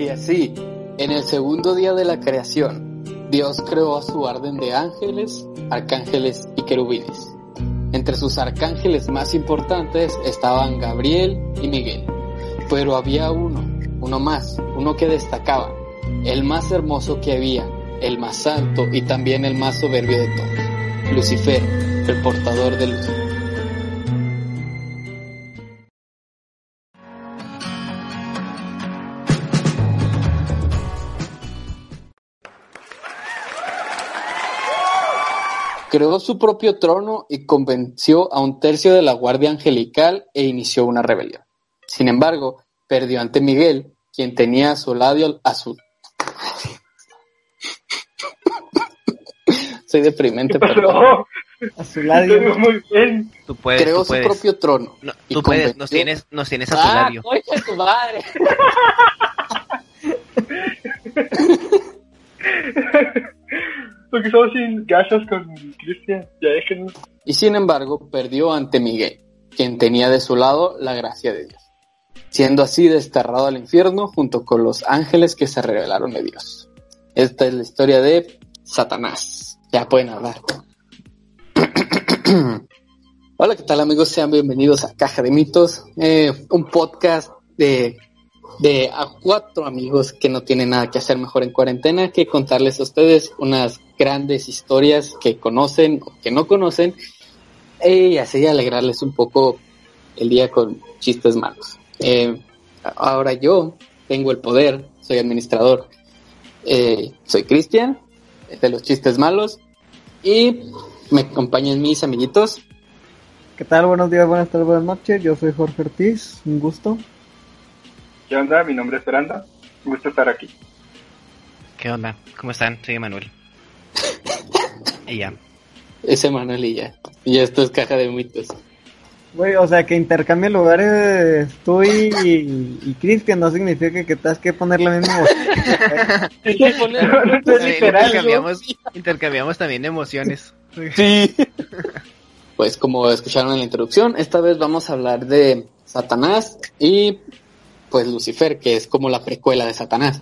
Y así, en el segundo día de la creación, Dios creó a su orden de ángeles, arcángeles y querubines. Entre sus arcángeles más importantes estaban Gabriel y Miguel, pero había uno, uno más, uno que destacaba, el más hermoso que había, el más alto y también el más soberbio de todos, Lucifer, el portador de luz. Creó su propio trono y convenció a un tercio de la guardia angelical e inició una rebelión. Sin embargo, perdió ante Miguel, quien tenía a su lado a su... Soy deprimente, pero... A su lado. Muy bien. Tú puedes, Creó tú su puedes. propio trono. No, y tú puedes, nos tienes, nos tienes a tu ¡Ah, labio. coño de tu madre! Porque estamos sin gasas con Cristian. Ya déjenos. Y sin embargo, perdió ante Miguel, quien tenía de su lado la gracia de Dios, siendo así desterrado al infierno junto con los ángeles que se revelaron de Dios. Esta es la historia de Satanás. Ya pueden hablar. Hola, ¿qué tal amigos? Sean bienvenidos a Caja de Mitos, eh, un podcast de, de a cuatro amigos que no tienen nada que hacer mejor en cuarentena que contarles a ustedes unas grandes historias que conocen o que no conocen y así alegrarles un poco el día con chistes malos. Eh, ahora yo tengo el poder, soy administrador, eh, soy Cristian, de los chistes malos, y me acompañan mis amiguitos. ¿Qué tal? Buenos días, buenas tardes, buenas noches. Yo soy Jorge Ortiz, un gusto. ¿Qué onda? Mi nombre es Fernanda. Un gusto estar aquí. ¿Qué onda? ¿Cómo están? Soy Emanuel. Y ya. Ese Manuel y ya. Y esto es caja de mitos. Güey, o sea, que intercambie lugares tú y, y Cristian no significa que tengas que poner la misma. Es literal, intercambiamos, intercambiamos también emociones. Sí. Pues como escucharon en la introducción, esta vez vamos a hablar de Satanás y pues Lucifer, que es como la precuela de Satanás.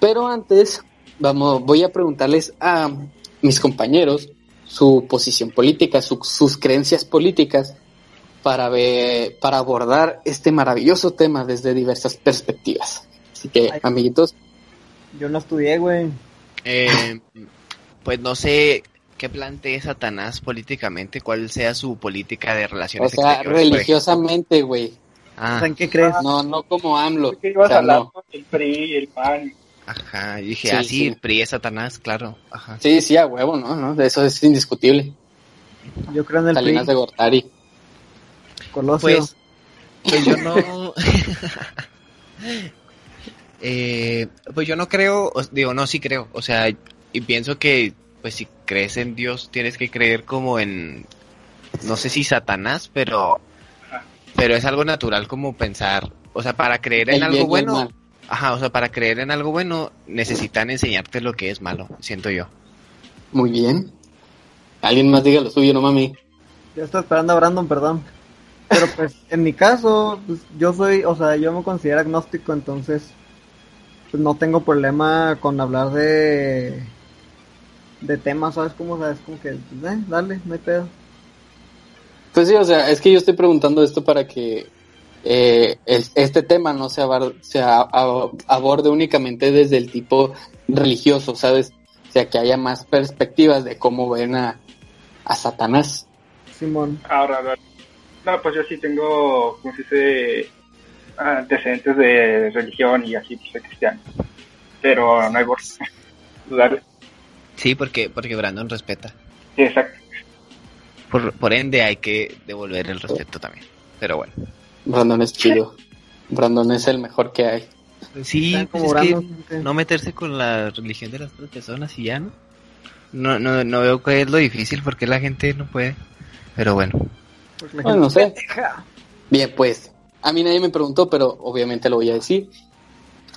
Pero antes, vamos, voy a preguntarles a mis compañeros su posición política, su- sus creencias políticas para ver, para abordar este maravilloso tema desde diversas perspectivas. Así que, Ay. amiguitos, Yo no estudié, güey. Eh, pues no sé qué plantee Satanás políticamente, cuál sea su política de o relaciones sea, exteriores. por religiosamente, güey. Ah, O sea, ¿en qué crees? No, no como AMLO. ¿Qué ibas O sea, a hablar no. con el PRI, el PAN? Ajá. Y dije, Sí, ah, sí, sí. el PRI es Satanás, claro. Ajá. Sí, sí, a huevo, ¿no? ¿no? De eso es indiscutible. Yo creo en el Salinas de Gortari. Colosio. Pues, pues yo no. eh, pues yo no creo, digo, no, sí creo. O sea, y pienso que, pues si crees en Dios, tienes que creer como en. No sé si Satanás, pero. Pero es algo natural como pensar. O sea, para creer en El algo bueno. Ajá, o sea, para creer en algo bueno, necesitan enseñarte lo que es malo, siento yo. Muy bien. Alguien más diga lo suyo, no mami. Yo estoy esperando a Brandon, perdón. Pero pues, en mi caso, pues, yo soy, o sea, yo me considero agnóstico, entonces, pues no tengo problema con hablar de, de temas, ¿sabes cómo? ¿Sabes? Como que, pues, eh, dale, no hay pedo. Pues sí, o sea, es que yo estoy preguntando esto para que eh, el- este tema no se, abar- se a- a- aborde únicamente desde el tipo religioso, ¿sabes? O sea, que haya más perspectivas de cómo ven a, a Satanás. Simón. Ahora, ahora. No, pues yo sí tengo, como se dice, antecedentes de religión y así, pues soy cristiano. Pero no hay por dudar. Sí, porque, porque Brandon respeta. Sí, exacto. por, por ende hay que devolver el respeto también. Pero bueno. Brandon es chido. Brandon es el mejor que hay. Sí, Están pues como es que Brandon, no meterse con la religión de las otras personas y ya no. No, no, no veo que es lo difícil porque la gente no puede. Pero bueno. Bueno, no sé. Bien, pues a mí nadie me preguntó, pero obviamente lo voy a decir.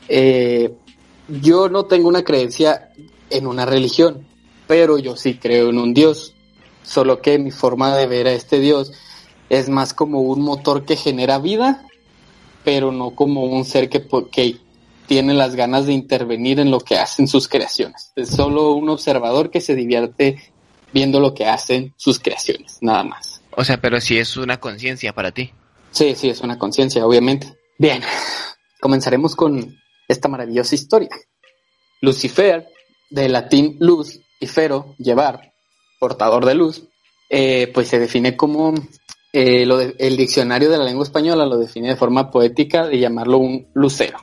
Eh, yo no tengo una creencia en una religión, pero yo sí creo en un Dios. Solo que mi forma de ver a este Dios es más como un motor que genera vida, pero no como un ser que, tiene las ganas de intervenir en lo que hacen sus creaciones. Es solo un observador que se divierte viendo lo que hacen sus creaciones, nada más. O sea, pero si es una conciencia para ti. Sí, sí, es una conciencia, obviamente. Bien, comenzaremos con esta maravillosa historia. Lucifer, de latín luz y fero, llevar, portador de luz, eh, pues se define como eh, el diccionario de la lengua española lo define de forma poética de llamarlo un lucero.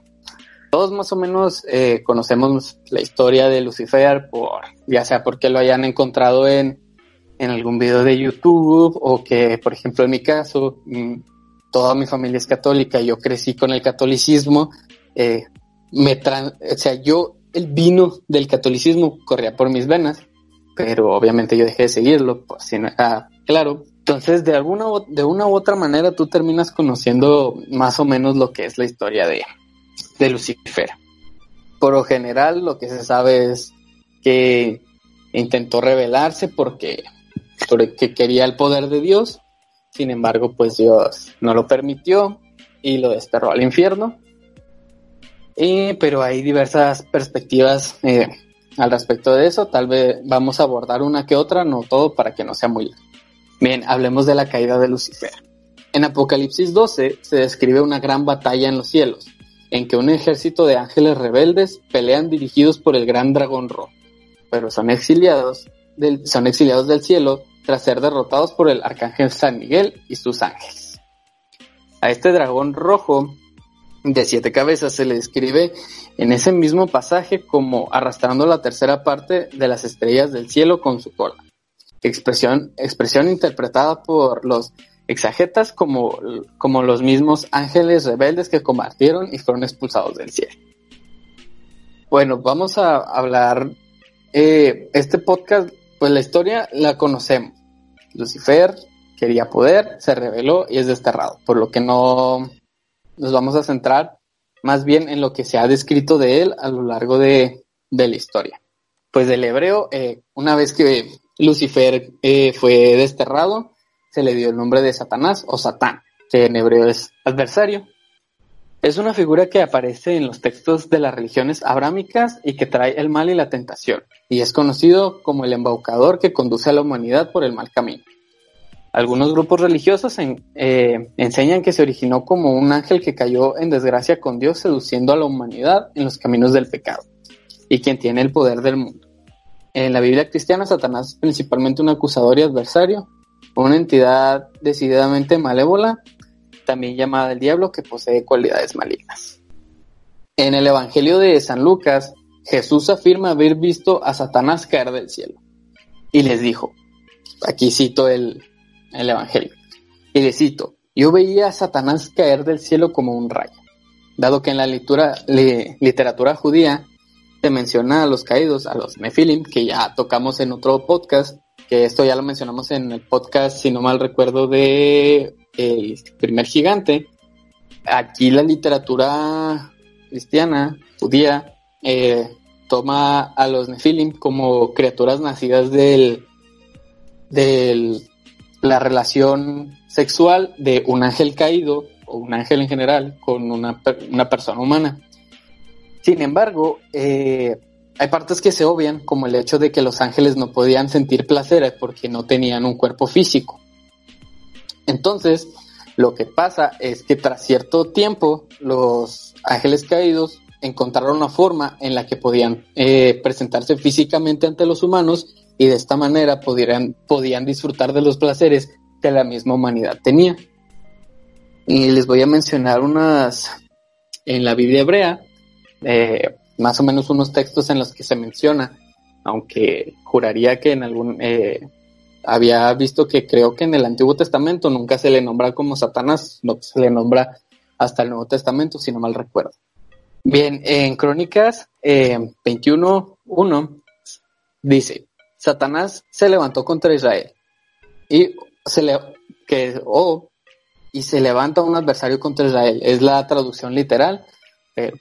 Todos más o menos eh, conocemos la historia de Lucifer por, ya sea porque lo hayan encontrado en, en algún video de YouTube o que, por ejemplo, en mi caso, mm, toda mi familia es católica, yo crecí con el catolicismo, eh, me o sea, yo, el vino del catolicismo corría por mis venas, pero obviamente yo dejé de seguirlo, por si no era claro. Entonces, de alguna de una u otra manera, tú terminas conociendo más o menos lo que es la historia de, de Lucifer. Por lo general, lo que se sabe es que intentó rebelarse porque, porque quería el poder de Dios. Sin embargo, pues Dios no lo permitió y lo desterró al infierno. Eh, pero hay diversas perspectivas eh, al respecto de eso. Tal vez vamos a abordar una que otra, no todo para que no sea muy largo. Bien, hablemos de la caída de Lucifer. En Apocalipsis 12 se describe una gran batalla en los cielos, en que un ejército de ángeles rebeldes pelean dirigidos por el gran dragón rojo, pero son exiliados del, son exiliados del cielo tras ser derrotados por el arcángel San Miguel y sus ángeles. A este dragón rojo de siete cabezas se le describe en ese mismo pasaje como arrastrando la tercera parte de las estrellas del cielo con su cola. Expresión, expresión interpretada por los exagetas como, como los mismos ángeles rebeldes que combatieron y fueron expulsados del cielo. Bueno, vamos a hablar, eh, este podcast, pues la historia la conocemos. Lucifer quería poder, se rebeló y es desterrado, por lo que no nos vamos a centrar más bien en lo que se ha descrito de él a lo largo de, de la historia. Pues del hebreo, eh, una vez que Lucifer eh, fue desterrado, se le dio el nombre de Satanás o Satán, que en hebreo es adversario. Es una figura que aparece en los textos de las religiones abrámicas y que trae el mal y la tentación, y es conocido como el embaucador que conduce a la humanidad por el mal camino. Algunos grupos religiosos eh, enseñan que se originó como un ángel que cayó en desgracia con Dios seduciendo a la humanidad en los caminos del pecado, y quien tiene el poder del mundo. En la Biblia cristiana, Satanás es principalmente un acusador y adversario, una entidad decididamente malévola, también llamada el diablo, que posee cualidades malignas. En el Evangelio de San Lucas, Jesús afirma haber visto a Satanás caer del cielo. Y les dijo, aquí cito el, el Evangelio, y les cito, yo veía a Satanás caer del cielo como un rayo. Dado que en la literatura judía menciona a los caídos, a los Nefilim, que ya tocamos en otro podcast, que esto ya lo mencionamos en el podcast, si no mal recuerdo, de El primer gigante. Aquí la literatura cristiana, judía, eh, toma a los Nefilim como criaturas nacidas del, del la relación sexual de un ángel caído o un ángel en general con una, una persona humana. Sin embargo, eh, hay partes que se obvian, como el hecho de que los ángeles no podían sentir placer porque no tenían un cuerpo físico. Entonces, lo que pasa es que tras cierto tiempo, los ángeles caídos encontraron una forma en la que podían eh, presentarse físicamente ante los humanos y de esta manera podían, podían disfrutar de los placeres que la misma humanidad tenía. Y les voy a mencionar unas en la Biblia hebrea, eh, más o menos unos textos en los que se menciona, aunque juraría que en algún, eh, había visto que creo que en el Antiguo Testamento nunca se le nombra como Satanás, no se le nombra hasta el Nuevo Testamento, si no mal recuerdo. Bien, en Crónicas eh, 21.1 dice, Satanás se levantó contra Israel y se le que y se levanta un adversario contra Israel. Es la traducción literal,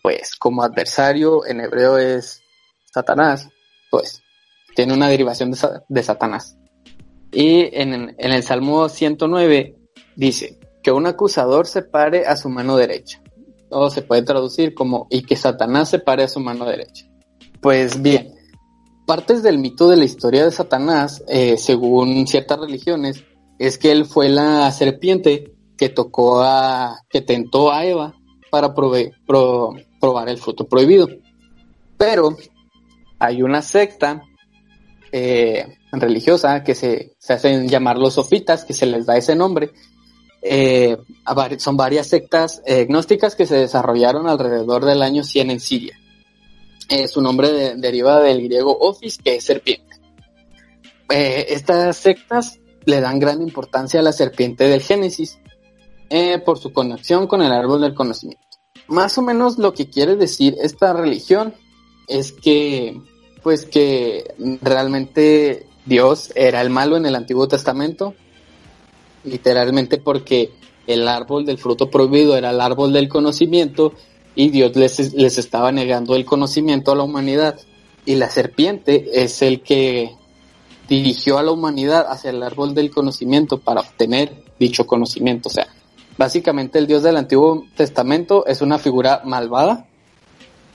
pues como adversario en hebreo es Satanás, pues tiene una derivación de, de Satanás. Y en, en, el Salmo 109 dice que un acusador se pare a su mano derecha. O se puede traducir como y que Satanás se pare a su mano derecha. Pues bien, partes del mito de la historia de Satanás, eh, según ciertas religiones, es que él fue la serpiente que tocó a, que tentó a Eva para probar el fruto prohibido. Pero hay una secta eh, religiosa que se, se, hacen llamar los sofitas, que se les da ese nombre. Eh, son varias sectas eh, gnósticas que se desarrollaron alrededor del año 100 en Siria. Eh, su nombre de, deriva del griego ofis, que es serpiente. Estas sectas le dan gran importancia a la serpiente del Génesis por su conexión con el árbol del conocimiento. Más o menos lo que quiere decir esta religión es que pues que realmente Dios era el malo en el Antiguo Testamento, literalmente porque el árbol del fruto prohibido era el árbol del conocimiento y Dios les, les estaba negando el conocimiento a la humanidad y la serpiente es el que dirigió a la humanidad hacia el árbol del conocimiento para obtener dicho conocimiento. O sea, básicamente el Dios del Antiguo Testamento es una figura malvada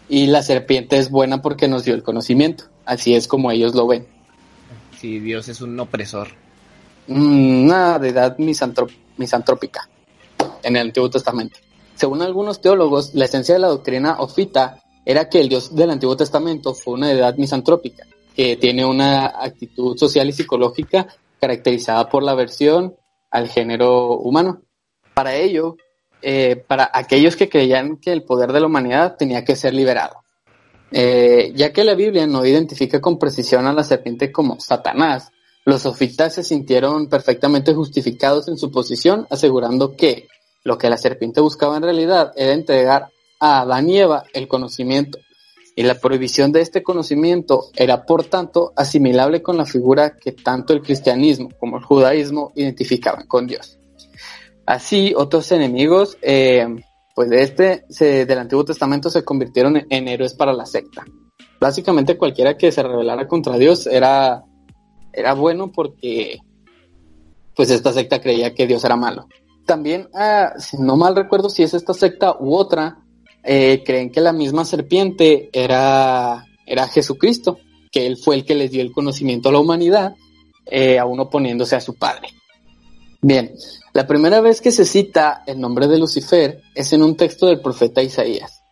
y la serpiente es buena porque nos dio el conocimiento. Así es como ellos lo ven. Sí, Dios es un opresor. Mm, una deidad misantrópica en el Antiguo Testamento. Según algunos teólogos, la esencia de la doctrina ofita era que el Dios del Antiguo Testamento fue una deidad misantrópica, que tiene una actitud social y psicológica caracterizada por la aversión al género humano. Para ello, eh, para aquellos que creían que el poder de la humanidad tenía que ser liberado. Eh, ya que la Biblia no identifica con precisión a la serpiente como Satanás, los sofitas se sintieron perfectamente justificados en su posición, asegurando que lo que la serpiente buscaba en realidad era entregar a Adán y Eva el conocimiento, y la prohibición de este conocimiento era, por tanto, asimilable con la figura que tanto el cristianismo como el judaísmo identificaban con Dios. Así, otros enemigos, eh, pues de este, del Antiguo Testamento se convirtieron en, héroes para la secta. Básicamente cualquiera que se rebelara contra Dios era, era bueno porque, pues esta secta creía que Dios era malo. También, ah, no mal recuerdo si es esta secta u otra, eh, creen que la misma serpiente era, era Jesucristo, que él fue el que les dio el conocimiento a la humanidad, eh, aún oponiéndose a su padre. Bien, la primera vez que se cita el nombre de Lucifer es en un texto del profeta Isaías.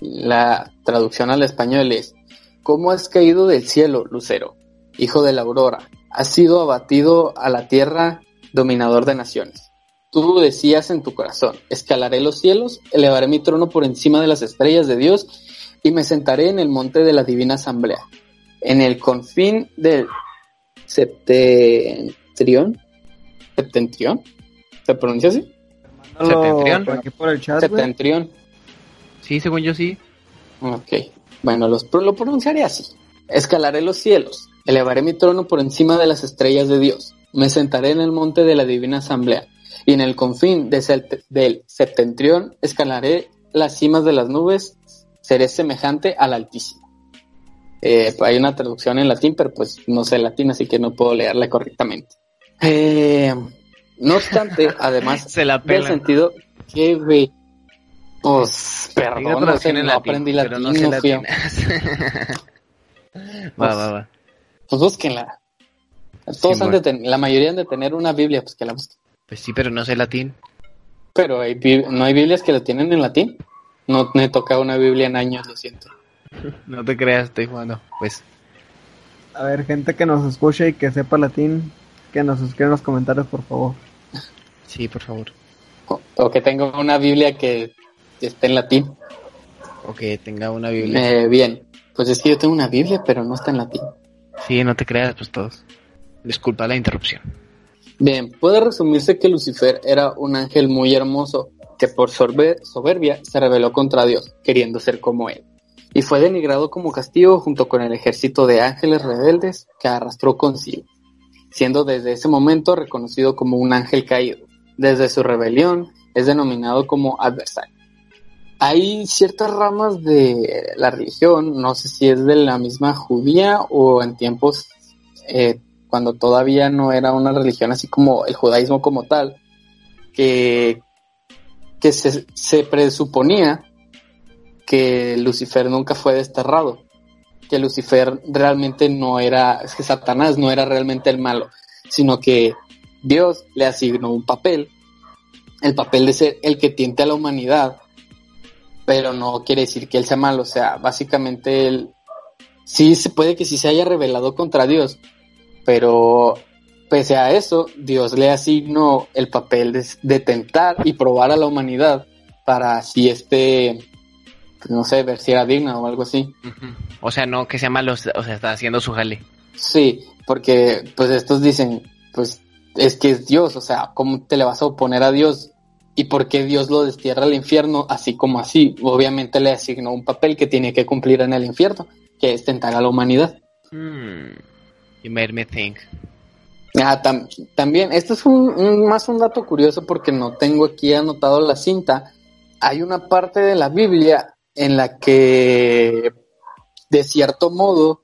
La traducción al español es, ¿Cómo has caído del cielo, Lucero, hijo de la aurora? Has sido abatido a la tierra, dominador de naciones. Tú decías en tu corazón, escalaré los cielos, elevaré mi trono por encima de las estrellas de Dios y me sentaré en el monte de la divina asamblea, en el confín del septentrión septentrión. ¿Se pronuncia así? Septentrión. Aquí por el chat. Septentrión. Sí, según yo sí. Ok. Bueno, los, lo pronunciaré así. Escalaré los cielos, elevaré mi trono por encima de las estrellas de Dios, me sentaré en el monte de la divina asamblea, y en el confín de del septentrión escalaré las cimas de las nubes, seré semejante al Altísimo. Eh, hay una traducción en latín, pero pues no sé latín, así que no puedo leerla correctamente. Eh, no obstante, además Se la del sentido que, güey, pues, perdón, no, sé, no latín, aprendí pero latín, no sé latín. va, va, va. Pues búsquenla. Todos Sí, han bueno. de ten- la mayoría han de tener una Biblia, pues que la busquen. Pues sí, pero no sé latín. Pero hay no hay Biblias que lo tienen en latín. No me toca una Biblia en años, lo siento. No te creas, estoy jugando. Pues A ver, gente que nos escuche y que sepa latín, que nos escriba en los comentarios, por favor. sí, por favor. O, o que tenga una Biblia que esté en latín. O que tenga una Biblia. Eh, bien, pues es que yo tengo una Biblia, pero no está en latín. Sí, no te creas, pues todos. Disculpa la interrupción. Bien, puede resumirse que Lucifer era un ángel muy hermoso que por soberbia se rebeló contra Dios, queriendo ser como él, y fue denigrado como castigo junto con el ejército de ángeles rebeldes que arrastró consigo, siendo desde ese momento reconocido como un ángel caído. Desde su rebelión es denominado como adversario. Hay ciertas ramas de la religión, no sé si es de la misma judía o en tiempos eh, cuando todavía no era una religión así como el judaísmo como tal, que, que se, se presuponía que Lucifer nunca fue desterrado, que Lucifer realmente no era, es que Satanás no era realmente el malo, sino que Dios le asignó un papel, el papel de ser el que tiente a la humanidad, pero no quiere decir que él sea malo, o sea, básicamente él sí se puede que sí se haya rebelado contra Dios, pero pese a eso, Dios le asignó el papel de, tentar y probar a la humanidad para si este, no sé, ver si era digna o algo así. O sea, no que sea malo, o sea, está haciendo su jale. Sí, porque pues estos dicen, pues es que es Dios, o sea, ¿cómo te le vas a oponer a Dios? ¿Y por qué Dios lo destierra al infierno así como así? Obviamente le asignó un papel que tiene que cumplir en el infierno, que es tentar a la humanidad. Hmm. You made me think. Ah, también, esto es un, más un dato curioso porque no tengo aquí anotado la cinta. Hay una parte de la Biblia en la que, de cierto modo,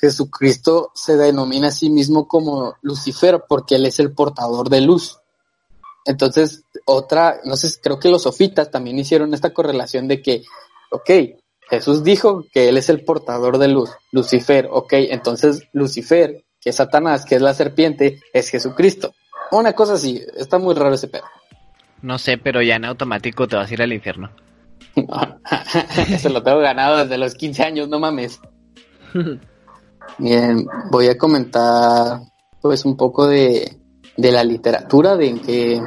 Jesucristo se denomina a sí mismo como Lucifer porque él es el portador de luz. Entonces, otra, no sé, creo que los sofitas también hicieron esta correlación de que, ok, Jesús dijo que él es el portador de luz, Lucifer, ok, entonces Lucifer, que es Satanás, que es la serpiente, es Jesucristo. Una cosa así, está muy raro ese pedo. No sé, pero ya en automático te vas a ir al infierno. Se lo tengo ganado desde los 15 años, no mames. Bien, voy a comentar pues un poco de, de la literatura, de que,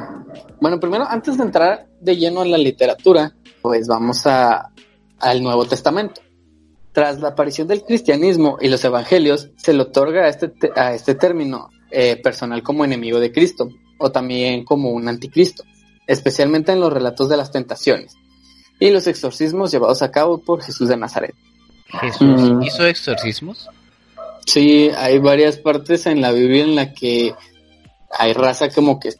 bueno, primero, antes de entrar de lleno en la literatura, pues vamos a, al Nuevo Testamento. Tras la aparición del cristianismo y los evangelios, se le otorga a este, a este término eh, personal como enemigo de Cristo, o también como un anticristo, especialmente en los relatos de las tentaciones y los exorcismos llevados a cabo por Jesús de Nazaret. ¿Jesús mm. hizo exorcismos? Sí, hay varias partes en la Biblia en la que hay raza como que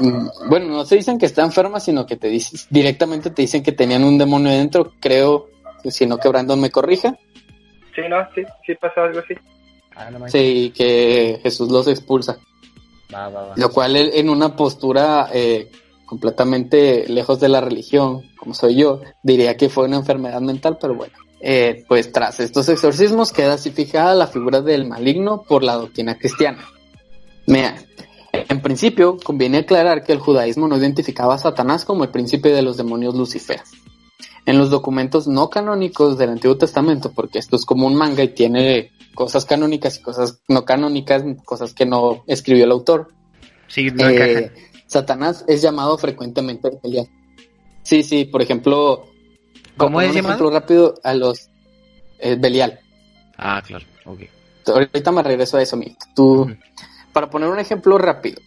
mm, bueno, no se dicen que está enferma, sino que te dicen, directamente te dicen que tenían un demonio dentro, creo, si no que Brandon me corrija. Sí, no, sí, sí pasa algo así. Ah, sí, que Jesús los expulsa. Lo cual en una postura eh, completamente lejos de la religión, como soy yo, diría que fue una enfermedad mental, pero bueno. Eh, pues tras estos exorcismos queda así fijada la figura del maligno por la doctrina cristiana. Mira, en principio, conviene aclarar que el judaísmo no identificaba a Satanás como el príncipe de los demonios Lucifer. En los documentos no canónicos del Antiguo Testamento, porque esto es como un manga y tiene cosas canónicas y cosas no canónicas, cosas que no escribió el autor. Sí, eh, Satanás es llamado frecuentemente Belial. Sí, sí, por ejemplo, ¿cómo es un llamado? ejemplo rápido a los eh, Belial. Ah, claro, ok. Ahorita me regreso a eso, mi. Tú, para poner un ejemplo rápido,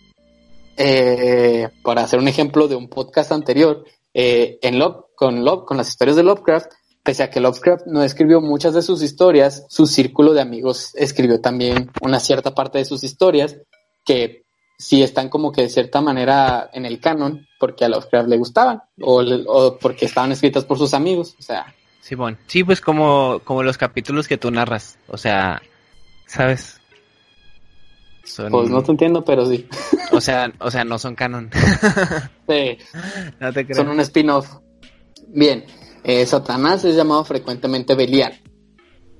eh, para hacer un ejemplo de un podcast anterior, eh, en Love, con Love, con las historias de Lovecraft, pese a que Lovecraft no escribió muchas de sus historias, su círculo de amigos escribió también una cierta parte de sus historias que sí están como que de cierta manera en el canon porque a Lovecraft le gustaban o, o porque estaban escritas por sus amigos, o sea. Sí, bueno. Sí, pues como, como los capítulos que tú narras, o sea, ¿sabes? Pues no te entiendo, pero sí. O sea, o sea, no son canon. sí. No te creo. Son un spin-off. Bien, eh, Satanás es llamado frecuentemente Belial,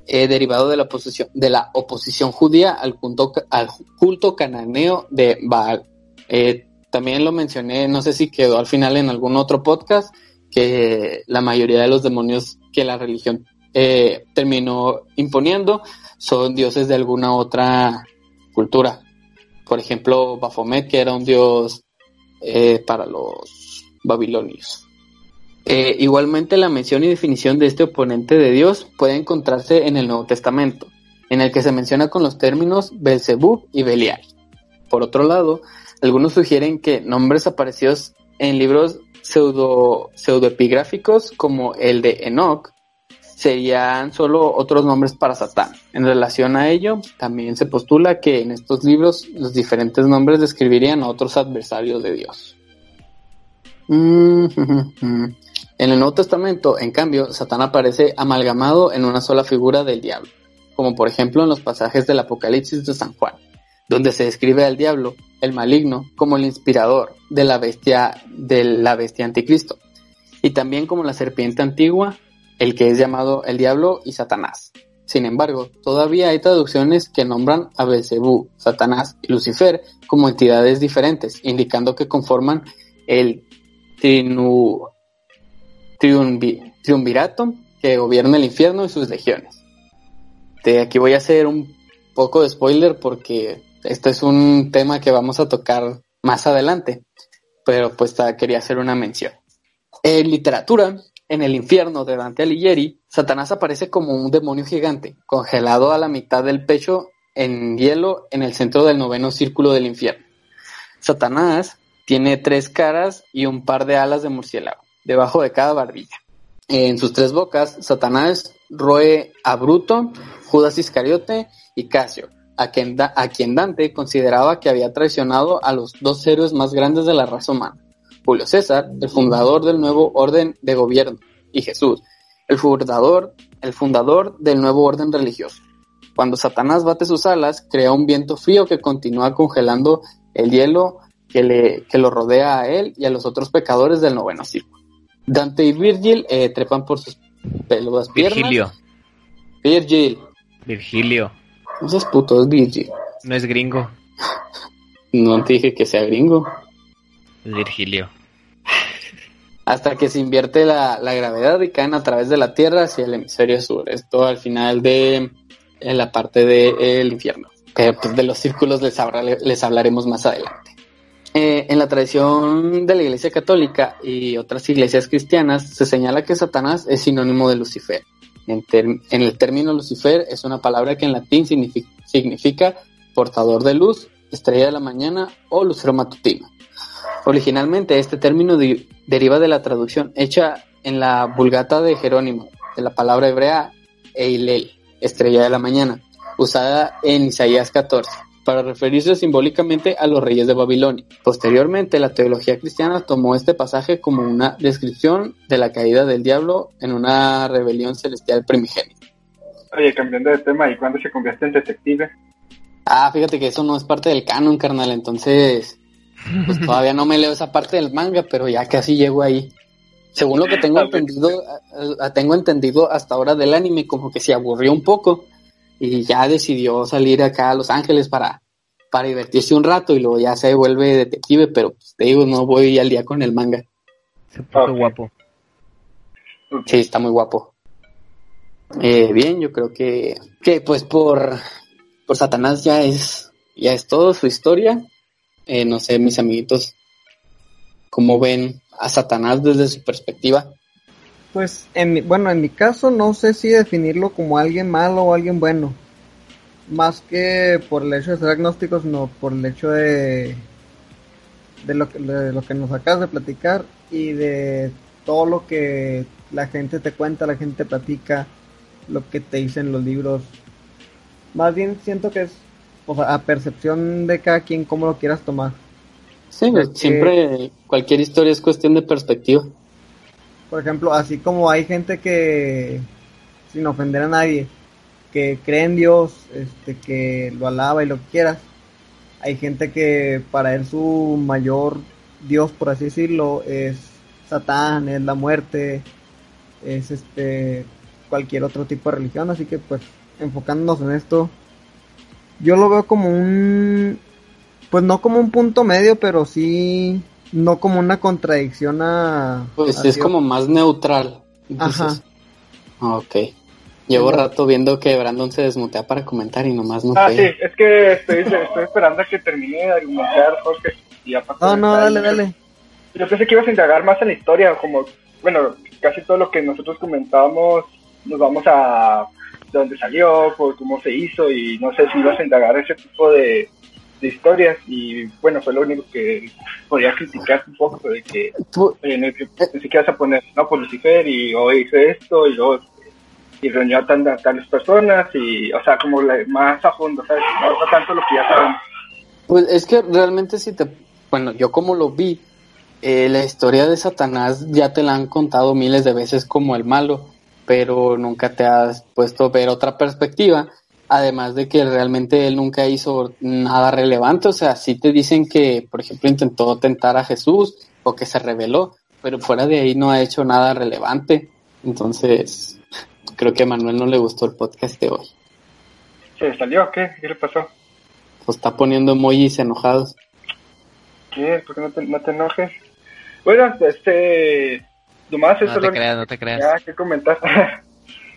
eh, derivado de la, oposición, de la oposición judía al culto, cananeo de Baal. Eh, también lo mencioné, no sé si quedó al final en algún otro podcast, que la mayoría de los demonios que la religión terminó imponiendo son dioses de alguna otra cultura. Por ejemplo, Baphomet, que era un dios eh, para los babilonios. Eh, igualmente, la mención y definición de este oponente de Dios puede encontrarse en el Nuevo Testamento. en el que se menciona con los términos Belzebub y Belial. Por otro lado, algunos sugieren que nombres aparecidos en libros pseudo, pseudoepigráficos como el de Enoch serían solo otros nombres para Satán. En relación a ello, también se postula que en estos libros los diferentes nombres describirían a otros adversarios de Dios. Mm, en el Nuevo Testamento, en cambio, Satán aparece amalgamado en una sola figura del diablo, como por ejemplo en los pasajes del Apocalipsis de San Juan, donde se describe al diablo, el maligno, como el inspirador de la bestia, de la bestia anticristo, y también como la serpiente antigua, el que es llamado el diablo y Satanás. Sin embargo, todavía hay traducciones que nombran a Belcebú, Satanás y Lucifer como entidades diferentes, indicando que conforman el trinu, triunvirato que gobierna el infierno y sus legiones. De aquí voy a hacer un poco de spoiler porque este es un tema que vamos a tocar más adelante, pero pues quería hacer una mención. En literatura, en el infierno de Dante Alighieri, Satanás aparece como un demonio gigante, congelado a la mitad del pecho en hielo en el centro del noveno círculo del infierno. Satanás tiene tres caras y un par de alas de murciélago, debajo de cada barbilla. En sus tres bocas, Satanás roe a Bruto, Judas Iscariote y Casio, a quien, a quien Dante consideraba que había traicionado a los dos héroes más grandes de la raza humana, Julio César, el fundador del nuevo orden de gobierno, y Jesús, el fundador, el fundador del nuevo orden religioso. Cuando Satanás bate sus alas, crea un viento frío que continúa congelando el hielo que, le, que lo rodea a él y a los otros pecadores del noveno círculo. Dante y Virgil eh, trepan por sus peludas piernas. Virgilio. Virgil. Virgilio. No seas puto, es Virgil. No es gringo. No te dije que sea gringo. Es Virgilio. Hasta que se invierte la, la gravedad y caen a través de la Tierra hacia el hemisferio sur. Esto al final de en la parte del infierno. Pero pues de los círculos les, les hablaremos más adelante. Eh, en la tradición de la Iglesia Católica y otras iglesias cristianas se señala que Satanás es sinónimo de Lucifer. En, el término Lucifer es una palabra que en latín significa, portador de luz, estrella de la mañana o lucero matutino. Originalmente este término deriva de la traducción hecha en la Vulgata de Jerónimo, de la palabra hebrea Eilel, estrella de la mañana, usada en Isaías 14, para referirse simbólicamente a los reyes de Babilonia. Posteriormente, la teología cristiana tomó este pasaje como una descripción de la caída del diablo en una rebelión celestial primigenia. Oye, cambiando de tema, ¿y cuándo se convierte en detective? Ah, fíjate que eso no es parte del canon, carnal, entonces pues todavía no me leo esa parte del manga, pero ya casi llego ahí. Según lo que tengo entendido, tengo entendido hasta ahora del anime, como que se aburrió un poco y ya decidió salir acá a Los Ángeles para, para divertirse un rato y luego ya se vuelve detective, pero pues, te digo, no voy al día con el manga. Se puso guapo. Sí, está muy guapo. Eh, bien, yo creo que, que pues por, por Satanás ya es, ya es todo su historia. Eh, no sé, mis amiguitos, ¿cómo ven a Satanás desde su perspectiva? Pues, en mi, bueno, en mi caso no sé si definirlo como alguien malo o alguien bueno. Más que por el hecho de ser agnóstico, sino por el hecho de, de, lo, que, de lo que nos acabas de platicar y de todo lo que la gente te cuenta, la gente platica, lo que te dicen los libros. Más bien siento que es o sea, a percepción de cada quien, cómo lo quieras tomar. Sí, siempre cualquier historia es cuestión de perspectiva. Por ejemplo, así como hay gente que, sin ofender a nadie, que cree en Dios, este, que lo alaba y lo que quieras, hay gente que para él su mayor Dios, por así decirlo, es Satán, es la muerte, es este cualquier otro tipo de religión, así que pues enfocándonos en esto, yo lo veo como un, pues no como un punto medio, pero sí, no como una contradicción a... Pues es como más neutral. Ajá. Ah, ok. Llevo rato viendo que Brandon se desmutea para comentar y nomás no Ah, sí, es que estoy, estoy esperando a que termine de argumentar, Jorge. Y no, no, dale, dale. Yo pensé que ibas a indagar más en la historia, como, bueno, casi todo lo que nosotros comentábamos nos vamos a de dónde salió, por cómo se hizo y no sé si ibas a indagar ese tipo de, de historias y bueno, fue lo único que podía criticar un poco de que oye, no, que ni siquiera vas a poner, no, por Lucifer y hoy hice esto y luego y reunió a tan- a tales personas y, o sea, como la- más a fondo, ¿sabes? No, no tanto lo que ya sabemos. Pues es que realmente si te, bueno, yo como lo vi, eh, la historia de Satanás ya te la han contado miles de veces como el malo, pero nunca te has puesto a ver otra perspectiva, además de que realmente él nunca hizo nada relevante, o sea, sí te dicen que, por ejemplo, intentó tentar a Jesús o que se rebeló, pero fuera de ahí no ha hecho nada relevante, entonces creo que a Manuel no le gustó el podcast de hoy, ¿Se salió? ¿Qué? ¿Qué le pasó? pues está poniendo emojis enojados. ¿Qué? ¿Por qué no te, no te enojes? Bueno, este, nomás eso No te lo- creas, no te creas. Ya, ¿qué comentar?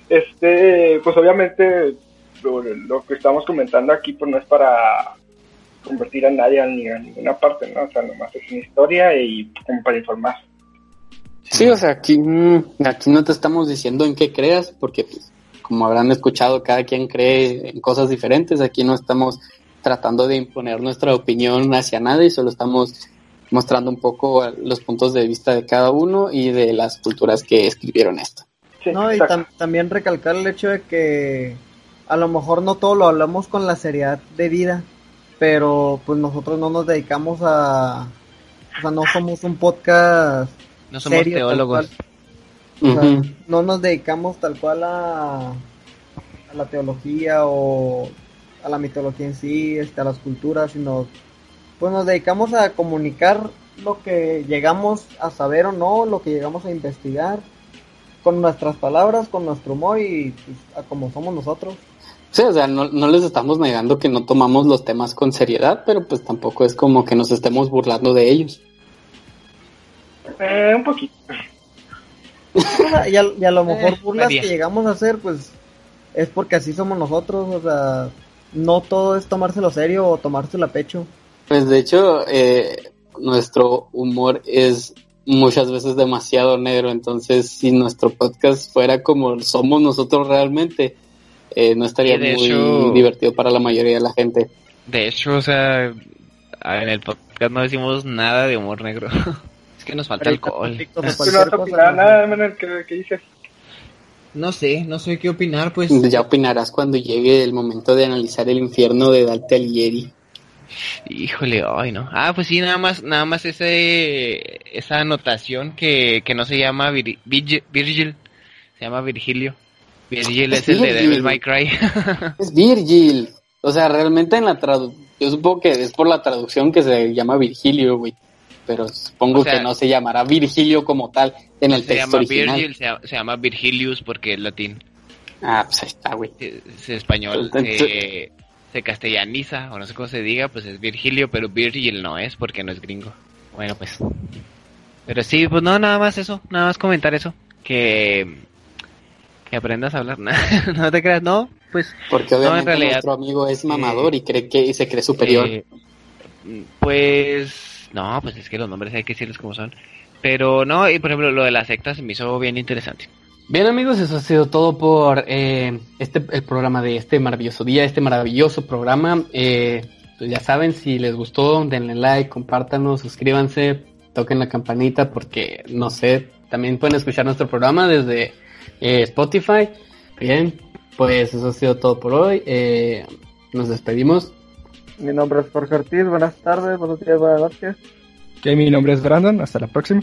este, pues obviamente lo, lo que estamos comentando aquí pues no es para convertir a nadie a, ni a ninguna parte, ¿no? O sea, nomás es una historia y como para informar. Sí, o sea, aquí, mm, aquí no te estamos diciendo en qué creas, porque pues, como habrán escuchado, cada quien cree en cosas diferentes. Aquí no estamos tratando de imponer nuestra opinión hacia nadie, solo estamos mostrando un poco los puntos de vista de cada uno y de las culturas que escribieron esto. Sí, No, y tam- también recalcar el hecho de que a lo mejor no todo lo hablamos con la seriedad de vida, pero pues nosotros no nos dedicamos a... O sea, no somos un podcast No somos serio, tal teólogos. cual. O sea, no nos dedicamos tal cual a, a la teología o a la mitología en sí, este, a las culturas, sino pues nos dedicamos a comunicar lo que llegamos a saber o no, lo que llegamos a investigar, con nuestras palabras, con nuestro humor y pues, a como somos nosotros. Sí, o sea, no, no les estamos negando que no tomamos los temas con seriedad, pero pues tampoco es como que nos estemos burlando de ellos. Eh, un poquito. Y, a, y a lo mejor Eh, burlas que llegamos a hacer, pues es porque así somos nosotros, o sea, no todo es tomárselo serio o tomárselo a pecho. Pues de hecho, eh, nuestro humor es muchas veces demasiado negro, entonces si nuestro podcast fuera como somos nosotros realmente, eh, no estaría muy hecho- divertido para la mayoría de la gente. De hecho, o sea, en el podcast no decimos nada de humor negro. es que nos falta alcohol. no sé, no sé qué opinar, pues. Ya opinarás cuando llegue el momento de analizar el infierno de Dante Alighieri. Híjole, ay no. Ah, pues sí, nada más, nada más ese, esa anotación que, que no se llama Vir- Virgil, Virgil, se llama Virgilio. Virgil es el de. Devil May Cry. Es Virgil. O sea, realmente en la traducción, yo supongo que es por la traducción que se llama Virgilio, güey. Pero supongo O sea- que no se llamará Virgilio como tal en el se texto llama original. Virgil, se, llama- se llama Virgilius porque es latín. Ah, pues ahí está, güey. Es, es español, Entonces- se castellaniza, o no sé cómo se diga, pues es Virgilio, pero Virgil no es porque no es gringo. Bueno, pues. Pero sí, pues no, nada más eso, nada más comentar eso. Que, que aprendas a hablar. no te creas, no, pues. Porque No, en obviamente realidad, nuestro amigo es mamador y cree que y se cree superior. eh, pues. No, pues es que los nombres hay que decirles como son. Pero no, y por ejemplo, lo de la secta se me hizo bien interesante. Bien amigos, eso ha sido todo por eh, este el programa de este maravilloso día, este maravilloso programa. Eh, pues ya saben, si les gustó, denle like, compártanos, suscríbanse, toquen la campanita porque no sé, también pueden escuchar nuestro programa desde eh, Spotify. Bien, pues eso ha sido todo por hoy. Eh, nos despedimos. Mi nombre es Jorge Ortiz, buenas tardes, buenos días, buenas noches. Que mi nombre es Brandon, hasta la próxima.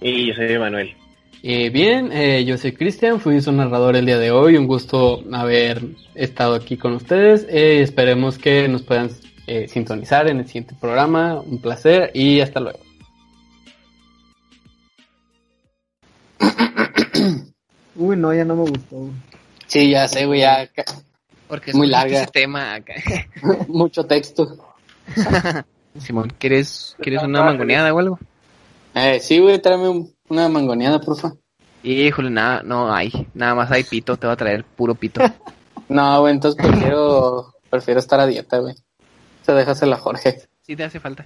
Y yo soy Manuel. Eh, bien, eh, yo soy Cristian, fui su narrador el día de hoy, un gusto haber estado aquí con ustedes, eh, esperemos que nos puedan eh, sintonizar en el siguiente programa, un placer y hasta luego. Uy, no, ya no me gustó. güey. Sí, ya sé, güey, ya Porque Muy escogiste larga. ese tema acá. mucho texto. Simón, ¿quieres, ¿quieres una mangoneada o algo? Eh, sí, güey, tráeme un- una mangoneada, porfa. Híjole, nada, no hay. Nada más hay pito, te va a traer puro pito. No, güey, entonces prefiero, prefiero estar a dieta, güey. Se déjasela Jorge. Sí te hace falta.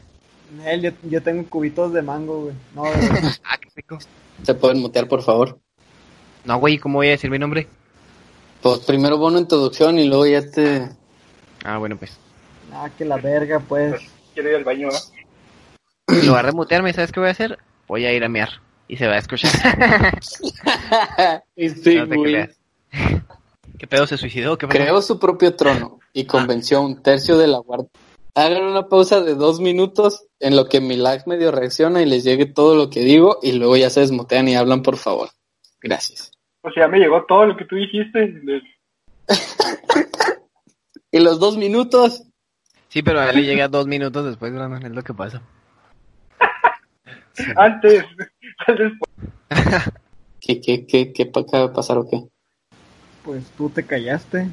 Nel, yo, yo tengo cubitos de mango, güey. No, verdad. Ah, qué rico. Se pueden mutear, por favor. No, güey, ¿cómo voy a decir mi nombre? Pues primero bono introducción y luego ya te... Ah, bueno, pues. Ah, que la verga, pues. Quiero ir al baño, ¿eh? En lugar de mutearme, ¿sabes qué voy a hacer? Voy a ir a mear. Y se va a escuchar. Y sí, No güey. ¿Qué pedo se suicidó? ¿Qué? Creó su propio trono y convenció a un tercio de la guardia. Hagan una pausa de dos minutos en lo que mi lag medio reacciona y les llegue todo lo que digo y luego ya se desmutean y hablan, por favor. Gracias. O sea, me llegó todo lo que tú dijiste. Y los dos minutos, Sí, pero a él le llega dos minutos después, Brandon, es lo que pasa. Antes, después. ¿qué, qué, qué, qué acaba de pasar o qué? Pues tú te callaste.